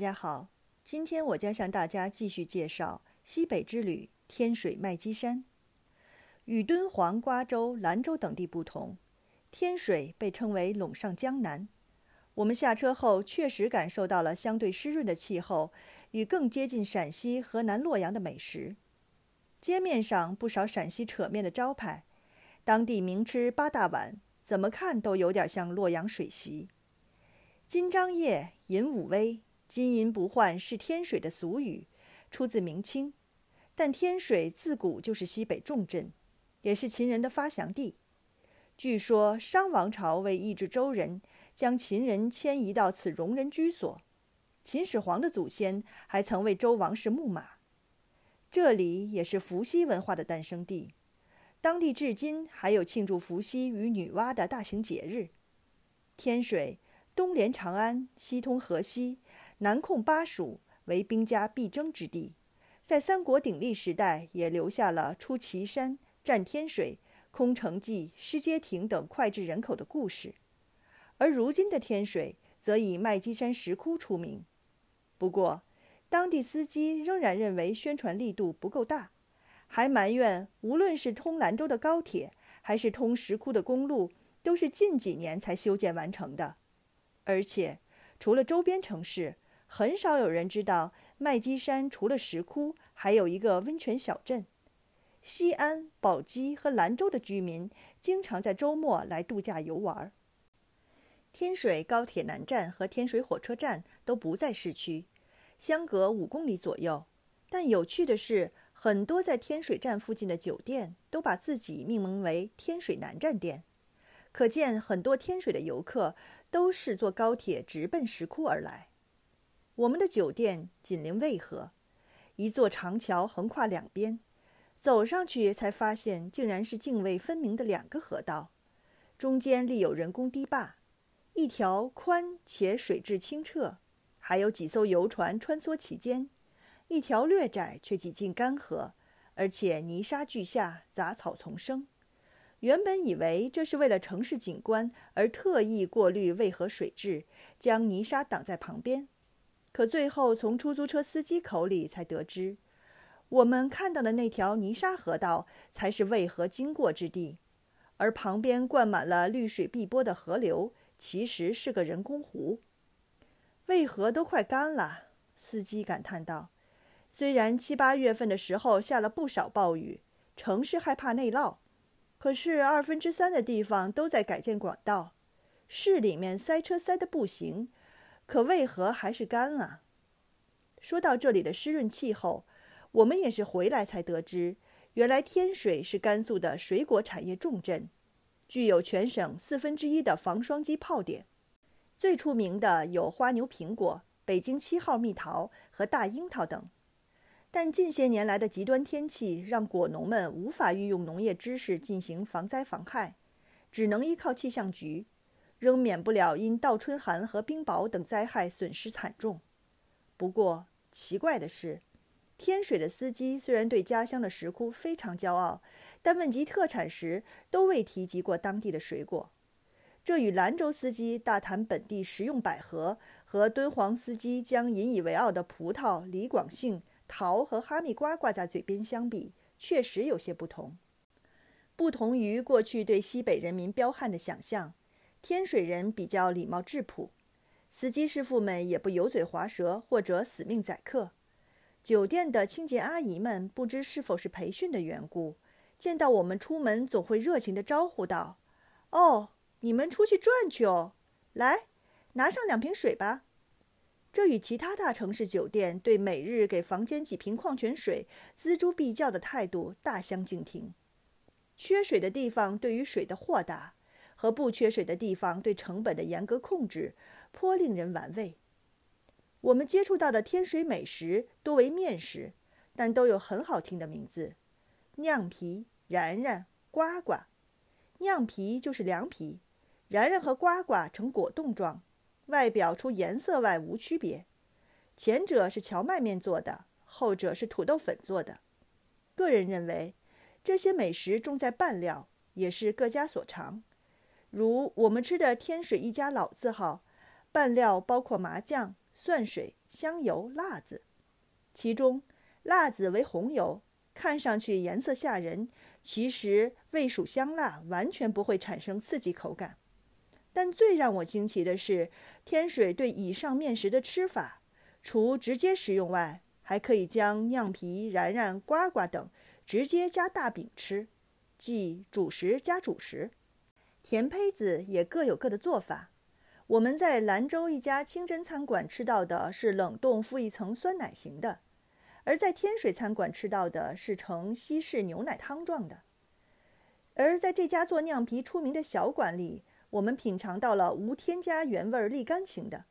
大家好，今天我将向大家继续介绍西北之旅天水麦积山。与敦煌、瓜州、兰州等地不同，天水被称为陇上江南。我们下车后确实感受到了相对湿润的气候与更接近陕西河南洛阳的美食。街面上不少陕西扯面的招牌，当地名吃八大碗，怎么看都有点像洛阳水席。金张掖，银武威。金银不换是天水的俗语，出自明清。但天水自古就是西北重镇，也是秦人的发祥地。据说商王朝为抑制周人，将秦人迁移到此戎人居所。秦始皇的祖先还曾为周王室牧马。这里也是伏羲文化的诞生地，当地至今还有庆祝伏羲与女娲的大型节日。天水东连长安，西通河西。南控巴蜀，为兵家必争之地，在三国鼎立时代，也留下了出祁山、占天水、空城计、失街亭等脍炙人口的故事。而如今的天水，则以麦积山石窟出名。不过，当地司机仍然认为宣传力度不够大，还埋怨无论是通兰州的高铁，还是通石窟的公路，都是近几年才修建完成的。而且，除了周边城市，很少有人知道，麦积山除了石窟，还有一个温泉小镇。西安、宝鸡和兰州的居民经常在周末来度假游玩。天水高铁南站和天水火车站都不在市区，相隔五公里左右。但有趣的是，很多在天水站附近的酒店都把自己命名为“天水南站店”，可见很多天水的游客都是坐高铁直奔石窟而来。我们的酒店紧邻渭河，一座长桥横跨两边，走上去才发现竟然是泾渭分明的两个河道，中间立有人工堤坝，一条宽且水质清澈，还有几艘游船穿梭其间；一条略窄却几近干涸，而且泥沙俱下，杂草丛生。原本以为这是为了城市景观而特意过滤渭河水质，将泥沙挡在旁边。可最后从出租车司机口里才得知，我们看到的那条泥沙河道才是渭河经过之地，而旁边灌满了绿水碧波的河流其实是个人工湖。渭河都快干了，司机感叹道：“虽然七八月份的时候下了不少暴雨，城市害怕内涝，可是二分之三的地方都在改建管道，市里面塞车塞得不行。”可为何还是干啊？说到这里的湿润气候，我们也是回来才得知，原来天水是甘肃的水果产业重镇，具有全省四分之一的防霜机泡点。最出名的有花牛苹果、北京七号蜜桃和大樱桃等。但近些年来的极端天气，让果农们无法运用农业知识进行防灾防害，只能依靠气象局。仍免不了因倒春寒和冰雹等灾害损失惨重。不过奇怪的是，天水的司机虽然对家乡的石窟非常骄傲，但问及特产时都未提及过当地的水果。这与兰州司机大谈本地食用百合和敦煌司机将引以为傲的葡萄、李广杏、桃和哈密瓜挂在嘴边相比，确实有些不同。不同于过去对西北人民彪悍的想象。天水人比较礼貌质朴，司机师傅们也不油嘴滑舌或者死命宰客。酒店的清洁阿姨们不知是否是培训的缘故，见到我们出门总会热情地招呼道：“哦，你们出去转去哦，来，拿上两瓶水吧。”这与其他大城市酒店对每日给房间几瓶矿泉水锱铢必较的态度大相径庭。缺水的地方对于水的豁达。和不缺水的地方对成本的严格控制，颇令人玩味。我们接触到的天水美食多为面食，但都有很好听的名字：酿皮、然然、呱呱。酿皮就是凉皮，然然和呱呱呈果冻状，外表除颜色外无区别。前者是荞麦面做的，后者是土豆粉做的。个人认为，这些美食重在拌料，也是各家所长。如我们吃的天水一家老字号，拌料包括麻酱、蒜水、香油、辣子。其中，辣子为红油，看上去颜色吓人，其实味属香辣，完全不会产生刺激口感。但最让我惊奇的是，天水对以上面食的吃法，除直接食用外，还可以将酿皮、然然、瓜瓜等直接加大饼吃，即主食加主食。甜胚子也各有各的做法。我们在兰州一家清真餐馆吃到的是冷冻附一层酸奶型的，而在天水餐馆吃到的是呈西式牛奶汤状的。而在这家做酿皮出名的小馆里，我们品尝到了无添加原味沥干型的。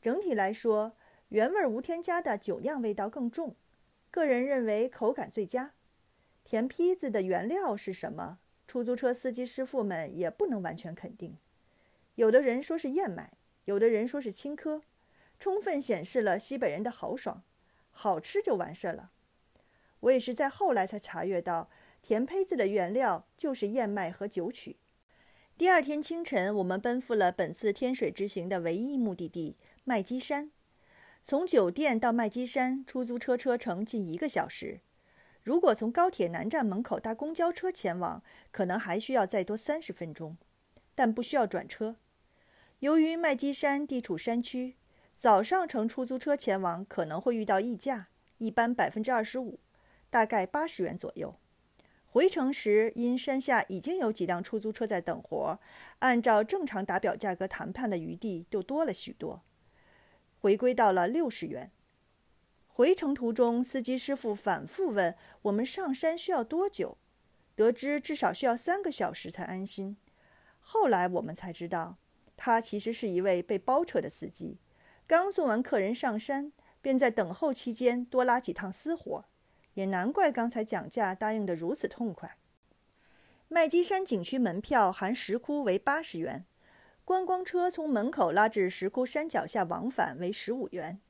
整体来说，原味无添加的酒酿味道更重，个人认为口感最佳。甜坯子的原料是什么？出租车司机师傅们也不能完全肯定。有的人说是燕麦，有的人说是青稞，充分显示了西北人的豪爽，好吃就完事了。我也是在后来才查阅到，甜胚子的原料就是燕麦和酒曲。第二天清晨，我们奔赴了本次天水之行的唯一目的地麦积山。从酒店到麦积山，出租车车程近一个小时。如果从高铁南站门口搭公交车前往，可能还需要再多三十分钟，但不需要转车。由于麦积山地处山区，早上乘出租车前往可能会遇到溢价，一般百分之二十五，大概八十元左右。回程时，因山下已经有几辆出租车在等活，按照正常打表价格谈判的余地就多了许多，回归到了六十元。回程途中，司机师傅反复问我们上山需要多久，得知至少需要三个小时才安心。后来我们才知道。他其实是一位被包车的司机，刚送完客人上山，便在等候期间多拉几趟私活，也难怪刚才讲价答应得如此痛快。麦积山景区门票含石窟为八十元，观光车从门口拉至石窟山脚下往返为十五元。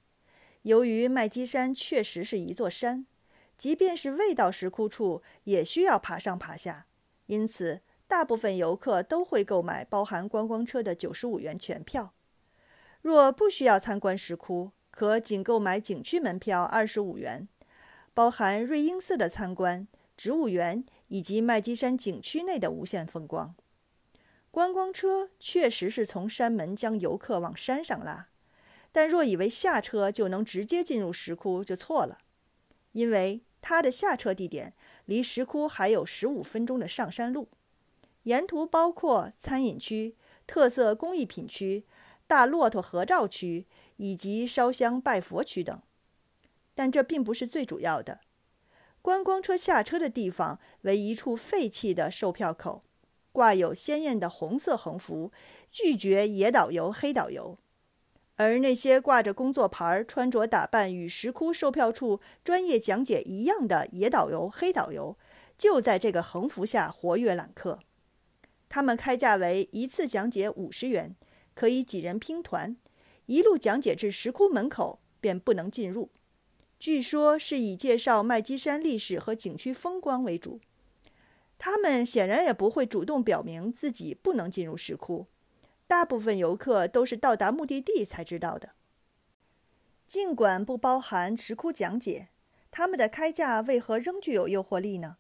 由于麦积山确实是一座山，即便是未到石窟处，也需要爬上爬下，因此。大部分游客都会购买包含观光车的九十五元全票。若不需要参观石窟，可仅购买景区门票二十五元，包含瑞英寺的参观、植物园以及麦积山景区内的无限风光。观光车确实是从山门将游客往山上拉，但若以为下车就能直接进入石窟，就错了，因为它的下车地点离石窟还有十五分钟的上山路。沿途包括餐饮区、特色工艺品区、大骆驼合照区以及烧香拜佛区等，但这并不是最主要的。观光车下车的地方为一处废弃的售票口，挂有鲜艳的红色横幅，拒绝野导游、黑导游。而那些挂着工作牌、穿着打扮与石窟售票处专业讲解一样的野导游、黑导游，就在这个横幅下活跃揽客。他们开价为一次讲解五十元，可以几人拼团，一路讲解至石窟门口便不能进入。据说是以介绍麦积山历史和景区风光为主。他们显然也不会主动表明自己不能进入石窟，大部分游客都是到达目的地才知道的。尽管不包含石窟讲解，他们的开价为何仍具有诱惑力呢？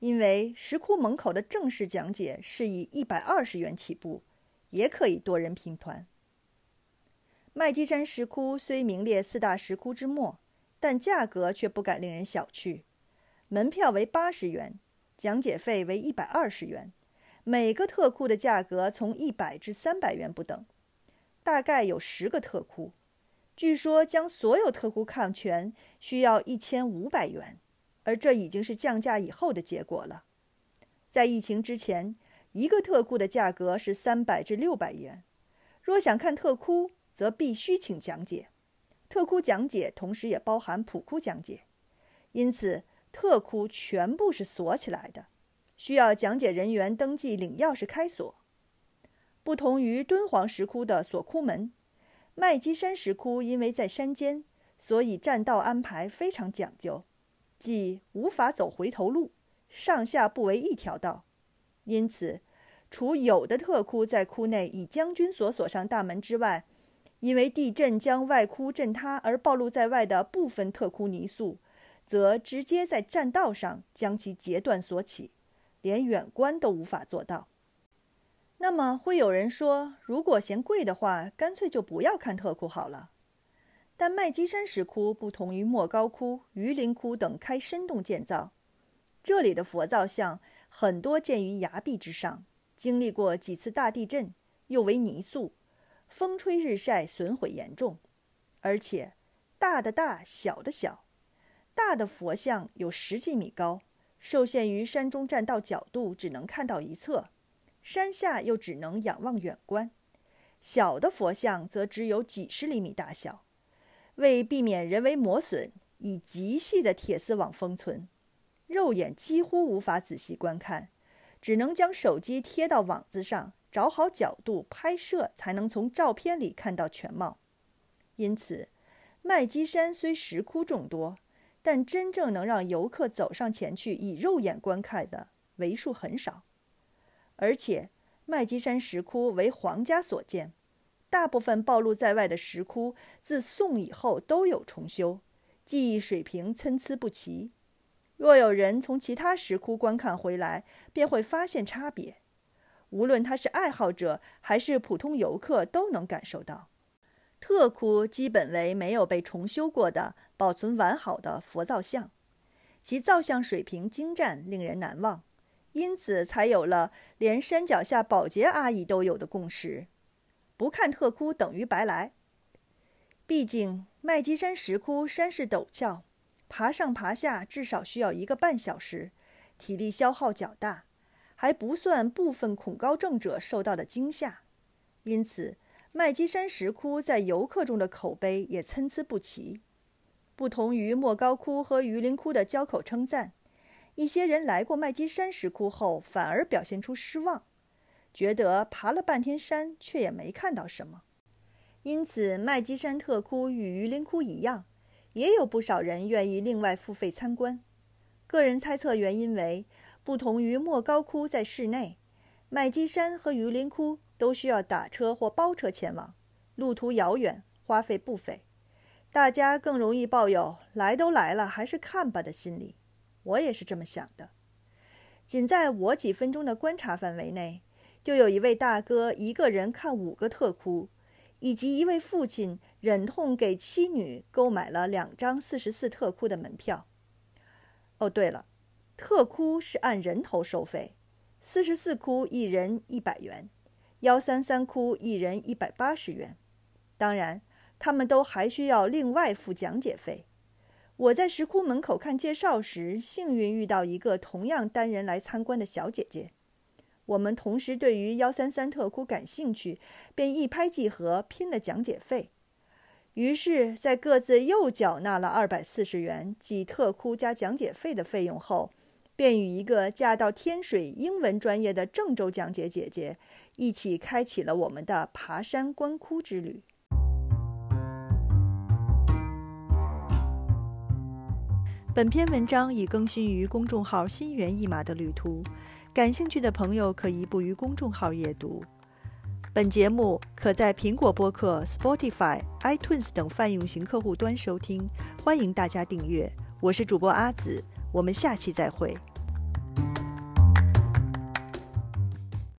因为石窟门口的正式讲解是以一百二十元起步，也可以多人拼团。麦积山石窟虽名列四大石窟之末，但价格却不敢令人小觑。门票为八十元，讲解费为一百二十元，每个特窟的价格从一百至三百元不等，大概有十个特窟。据说将所有特窟看全需要一千五百元。而这已经是降价以后的结果了。在疫情之前，一个特窟的价格是三百至六百元。若想看特窟，则必须请讲解。特窟讲解同时也包含普窟讲解，因此特窟全部是锁起来的，需要讲解人员登记领钥匙开锁。不同于敦煌石窟的锁窟门，麦积山石窟因为在山间，所以栈道安排非常讲究。即无法走回头路，上下不为一条道，因此，除有的特窟在窟内以将军锁锁上大门之外，因为地震将外窟震塌而暴露在外的部分特窟泥塑，则直接在栈道上将其截断锁起，连远观都无法做到。那么会有人说，如果嫌贵的话，干脆就不要看特窟好了。但麦积山石窟不同于莫高窟、榆林窟等开深洞建造，这里的佛造像很多建于崖壁之上，经历过几次大地震，又为泥塑。风吹日晒，损毁严重，而且大的大小的小，大的佛像有十几米高，受限于山中栈道角度，只能看到一侧，山下又只能仰望远观；小的佛像则只有几十厘米大小，为避免人为磨损，以极细的铁丝网封存，肉眼几乎无法仔细观看，只能将手机贴到网子上。找好角度拍摄，才能从照片里看到全貌。因此，麦积山虽石窟众多，但真正能让游客走上前去以肉眼观看的为数很少。而且，麦积山石窟为皇家所建，大部分暴露在外的石窟自宋以后都有重修，技艺水平参差不齐。若有人从其他石窟观看回来，便会发现差别。无论他是爱好者还是普通游客，都能感受到。特窟基本为没有被重修过的、保存完好的佛造像，其造像水平精湛，令人难忘，因此才有了连山脚下保洁阿姨都有的共识：不看特窟等于白来。毕竟麦积山石窟山势陡峭，爬上爬下至少需要一个半小时，体力消耗较大。还不算部分恐高症者受到的惊吓，因此麦积山石窟在游客中的口碑也参差不齐。不同于莫高窟和榆林窟的交口称赞，一些人来过麦积山石窟后反而表现出失望，觉得爬了半天山却也没看到什么。因此，麦积山特窟与榆林窟一样，也有不少人愿意另外付费参观。个人猜测原因为。不同于莫高窟在室内，麦积山和榆林窟都需要打车或包车前往，路途遥远，花费不菲，大家更容易抱有“来都来了，还是看吧”的心理。我也是这么想的。仅在我几分钟的观察范围内，就有一位大哥一个人看五个特窟，以及一位父亲忍痛给妻女购买了两张四十四特窟的门票。哦，对了。特窟是按人头收费，四十四窟一人一百元，幺三三窟一人一百八十元。当然，他们都还需要另外付讲解费。我在石窟门口看介绍时，幸运遇到一个同样单人来参观的小姐姐。我们同时对于幺三三特窟感兴趣，便一拍即合，拼了讲解费。于是，在各自又缴纳了二百四十元即特窟加讲解费的费用后。便与一个嫁到天水英文专业的郑州讲解姐姐一起开启了我们的爬山观窟之旅。本篇文章已更新于公众号“心猿意马的旅途”，感兴趣的朋友可移步于公众号阅读。本节目可在苹果播客、Spotify、iTunes 等泛用型客户端收听，欢迎大家订阅。我是主播阿紫。我们下期再会。